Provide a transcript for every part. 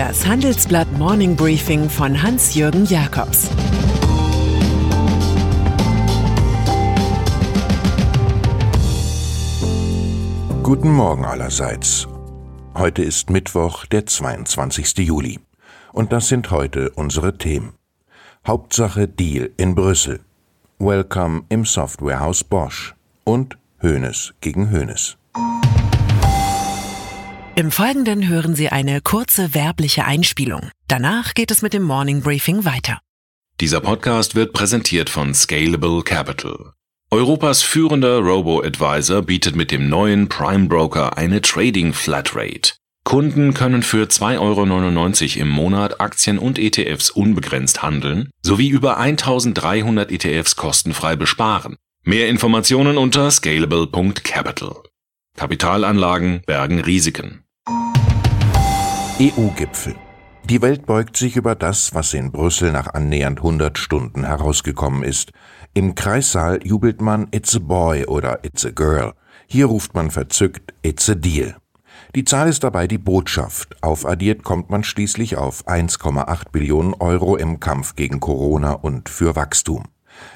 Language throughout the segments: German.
Das Handelsblatt Morning Briefing von Hans-Jürgen Jakobs Guten Morgen allerseits. Heute ist Mittwoch, der 22. Juli. Und das sind heute unsere Themen. Hauptsache Deal in Brüssel. Welcome im Softwarehaus Bosch. Und Hönes gegen Hönes. Im Folgenden hören Sie eine kurze werbliche Einspielung. Danach geht es mit dem Morning Briefing weiter. Dieser Podcast wird präsentiert von Scalable Capital. Europas führender Robo-Advisor bietet mit dem neuen Prime Broker eine Trading Flatrate. Kunden können für 2,99 Euro im Monat Aktien und ETFs unbegrenzt handeln sowie über 1300 ETFs kostenfrei besparen. Mehr Informationen unter scalable.capital. Kapitalanlagen bergen Risiken. EU-Gipfel. Die Welt beugt sich über das, was in Brüssel nach annähernd 100 Stunden herausgekommen ist. Im Kreissaal jubelt man It's a Boy oder It's a Girl. Hier ruft man verzückt It's a Deal. Die Zahl ist dabei die Botschaft. Aufaddiert kommt man schließlich auf 1,8 Billionen Euro im Kampf gegen Corona und für Wachstum.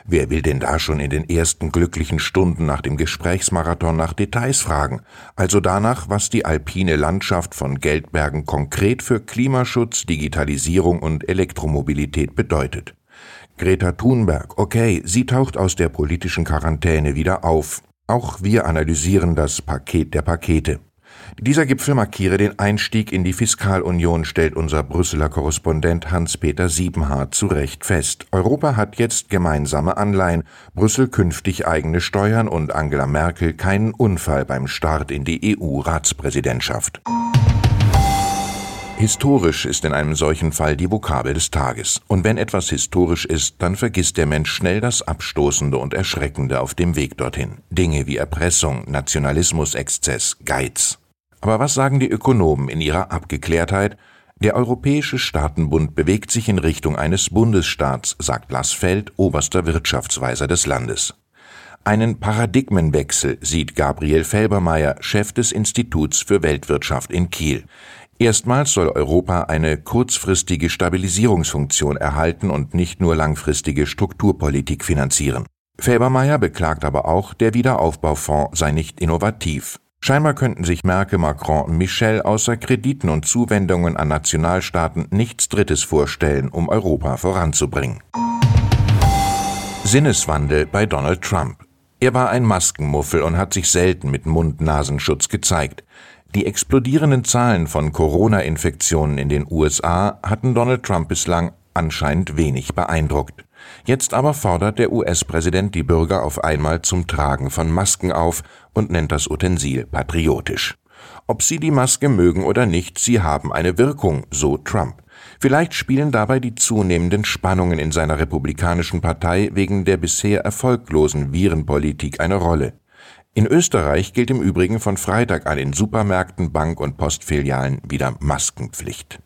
Wer will denn da schon in den ersten glücklichen Stunden nach dem Gesprächsmarathon nach Details fragen, also danach, was die alpine Landschaft von Geldbergen konkret für Klimaschutz, Digitalisierung und Elektromobilität bedeutet? Greta Thunberg, okay, sie taucht aus der politischen Quarantäne wieder auf. Auch wir analysieren das Paket der Pakete. Dieser Gipfel markiere den Einstieg in die Fiskalunion, stellt unser Brüsseler Korrespondent Hans-Peter Siebenhardt zu Recht fest. Europa hat jetzt gemeinsame Anleihen, Brüssel künftig eigene Steuern und Angela Merkel keinen Unfall beim Start in die EU-Ratspräsidentschaft. Historisch ist in einem solchen Fall die Vokabel des Tages. Und wenn etwas historisch ist, dann vergisst der Mensch schnell das Abstoßende und Erschreckende auf dem Weg dorthin. Dinge wie Erpressung, Nationalismusexzess, Geiz. Aber was sagen die Ökonomen in ihrer Abgeklärtheit? Der Europäische Staatenbund bewegt sich in Richtung eines Bundesstaats, sagt Lars Feld, oberster Wirtschaftsweiser des Landes. Einen Paradigmenwechsel sieht Gabriel Felbermeier, Chef des Instituts für Weltwirtschaft in Kiel. Erstmals soll Europa eine kurzfristige Stabilisierungsfunktion erhalten und nicht nur langfristige Strukturpolitik finanzieren. Felbermeier beklagt aber auch, der Wiederaufbaufonds sei nicht innovativ. Scheinbar könnten sich Merkel, Macron und Michel außer Krediten und Zuwendungen an Nationalstaaten nichts Drittes vorstellen, um Europa voranzubringen. Sinneswandel bei Donald Trump. Er war ein Maskenmuffel und hat sich selten mit Mund-Nasenschutz gezeigt. Die explodierenden Zahlen von Corona-Infektionen in den USA hatten Donald Trump bislang anscheinend wenig beeindruckt. Jetzt aber fordert der US-Präsident die Bürger auf einmal zum Tragen von Masken auf und nennt das Utensil patriotisch. Ob sie die Maske mögen oder nicht, sie haben eine Wirkung, so Trump. Vielleicht spielen dabei die zunehmenden Spannungen in seiner republikanischen Partei wegen der bisher erfolglosen Virenpolitik eine Rolle. In Österreich gilt im Übrigen von Freitag an in Supermärkten, Bank- und Postfilialen wieder Maskenpflicht.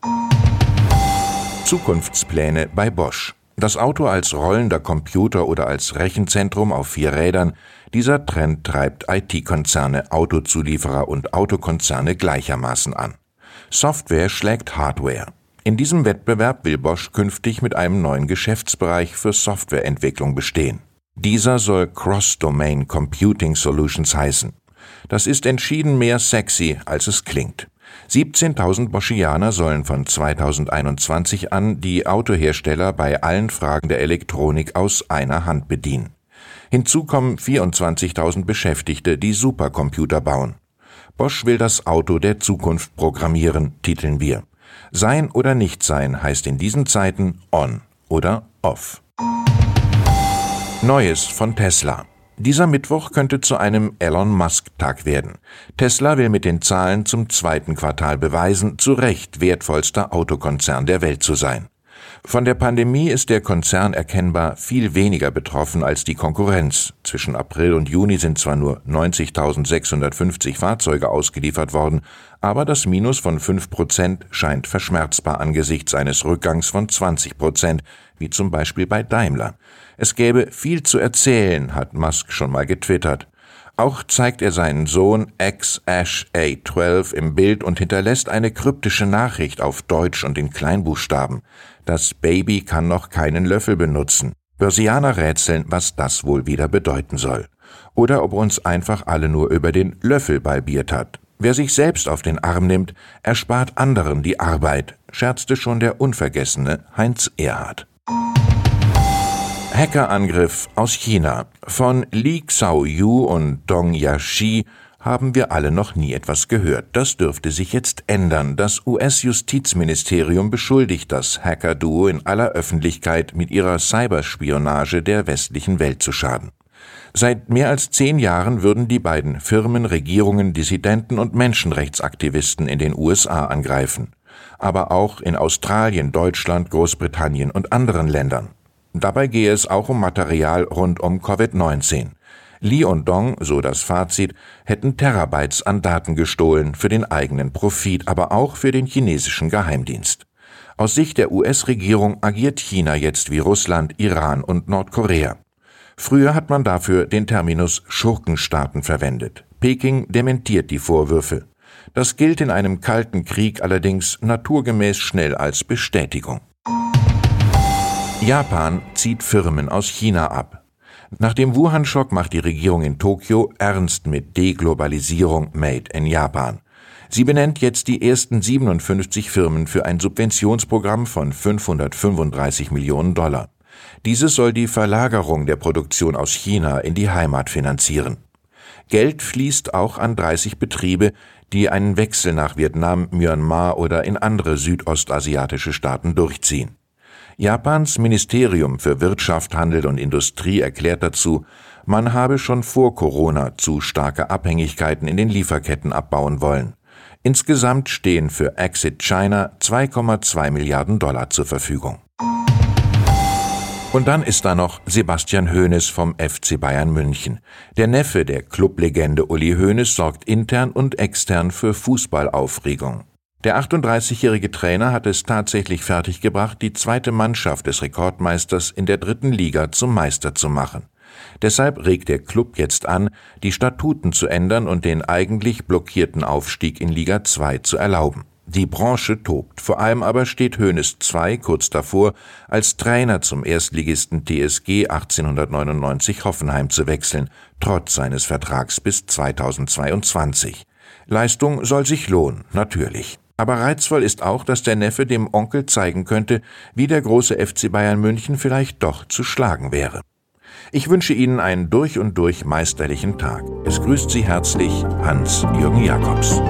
Zukunftspläne bei Bosch. Das Auto als rollender Computer oder als Rechenzentrum auf vier Rädern, dieser Trend treibt IT-Konzerne, Autozulieferer und Autokonzerne gleichermaßen an. Software schlägt Hardware. In diesem Wettbewerb will Bosch künftig mit einem neuen Geschäftsbereich für Softwareentwicklung bestehen. Dieser soll Cross-Domain Computing Solutions heißen. Das ist entschieden mehr sexy, als es klingt. 17.000 Boschianer sollen von 2021 an die Autohersteller bei allen Fragen der Elektronik aus einer Hand bedienen. Hinzu kommen 24.000 Beschäftigte, die Supercomputer bauen. Bosch will das Auto der Zukunft programmieren, titeln wir. Sein oder nicht sein heißt in diesen Zeiten on oder off. Neues von Tesla. Dieser Mittwoch könnte zu einem Elon Musk-Tag werden. Tesla will mit den Zahlen zum zweiten Quartal beweisen, zu Recht wertvollster Autokonzern der Welt zu sein. Von der Pandemie ist der Konzern erkennbar viel weniger betroffen als die Konkurrenz. Zwischen April und Juni sind zwar nur 90.650 Fahrzeuge ausgeliefert worden, aber das Minus von 5 Prozent scheint verschmerzbar angesichts eines Rückgangs von 20 Prozent, wie zum Beispiel bei Daimler. Es gäbe viel zu erzählen, hat Musk schon mal getwittert. Auch zeigt er seinen Sohn X-A12 im Bild und hinterlässt eine kryptische Nachricht auf Deutsch und in Kleinbuchstaben. Das Baby kann noch keinen Löffel benutzen. Börsianer rätseln, was das wohl wieder bedeuten soll. Oder ob uns einfach alle nur über den Löffel balbiert hat. Wer sich selbst auf den Arm nimmt, erspart anderen die Arbeit, scherzte schon der unvergessene Heinz Erhard. Hackerangriff aus China. Von Li Xiaoyu und Dong Yashi haben wir alle noch nie etwas gehört. Das dürfte sich jetzt ändern. Das US-Justizministerium beschuldigt das Hacker-Duo in aller Öffentlichkeit mit ihrer Cyberspionage der westlichen Welt zu schaden. Seit mehr als zehn Jahren würden die beiden Firmen, Regierungen, Dissidenten und Menschenrechtsaktivisten in den USA angreifen. Aber auch in Australien, Deutschland, Großbritannien und anderen Ländern. Dabei gehe es auch um Material rund um Covid-19. Li und Dong, so das Fazit, hätten Terabytes an Daten gestohlen für den eigenen Profit, aber auch für den chinesischen Geheimdienst. Aus Sicht der US-Regierung agiert China jetzt wie Russland, Iran und Nordkorea. Früher hat man dafür den Terminus Schurkenstaaten verwendet. Peking dementiert die Vorwürfe. Das gilt in einem kalten Krieg allerdings naturgemäß schnell als Bestätigung. Japan zieht Firmen aus China ab. Nach dem Wuhan-Schock macht die Regierung in Tokio ernst mit Deglobalisierung Made in Japan. Sie benennt jetzt die ersten 57 Firmen für ein Subventionsprogramm von 535 Millionen Dollar. Dieses soll die Verlagerung der Produktion aus China in die Heimat finanzieren. Geld fließt auch an 30 Betriebe, die einen Wechsel nach Vietnam, Myanmar oder in andere südostasiatische Staaten durchziehen. Japans Ministerium für Wirtschaft, Handel und Industrie erklärt dazu, man habe schon vor Corona zu starke Abhängigkeiten in den Lieferketten abbauen wollen. Insgesamt stehen für Exit China 2,2 Milliarden Dollar zur Verfügung. Und dann ist da noch Sebastian Hoeneß vom FC Bayern München. Der Neffe der Clublegende Uli Hoeneß sorgt intern und extern für Fußballaufregung. Der 38-jährige Trainer hat es tatsächlich fertiggebracht, die zweite Mannschaft des Rekordmeisters in der dritten Liga zum Meister zu machen. Deshalb regt der Club jetzt an, die Statuten zu ändern und den eigentlich blockierten Aufstieg in Liga 2 zu erlauben. Die Branche tobt, vor allem aber steht Hoeneß 2 kurz davor, als Trainer zum Erstligisten TSG 1899 Hoffenheim zu wechseln, trotz seines Vertrags bis 2022. Leistung soll sich lohnen, natürlich. Aber reizvoll ist auch, dass der Neffe dem Onkel zeigen könnte, wie der große FC Bayern München vielleicht doch zu schlagen wäre. Ich wünsche Ihnen einen durch und durch meisterlichen Tag. Es grüßt Sie herzlich Hans-Jürgen Jakobs.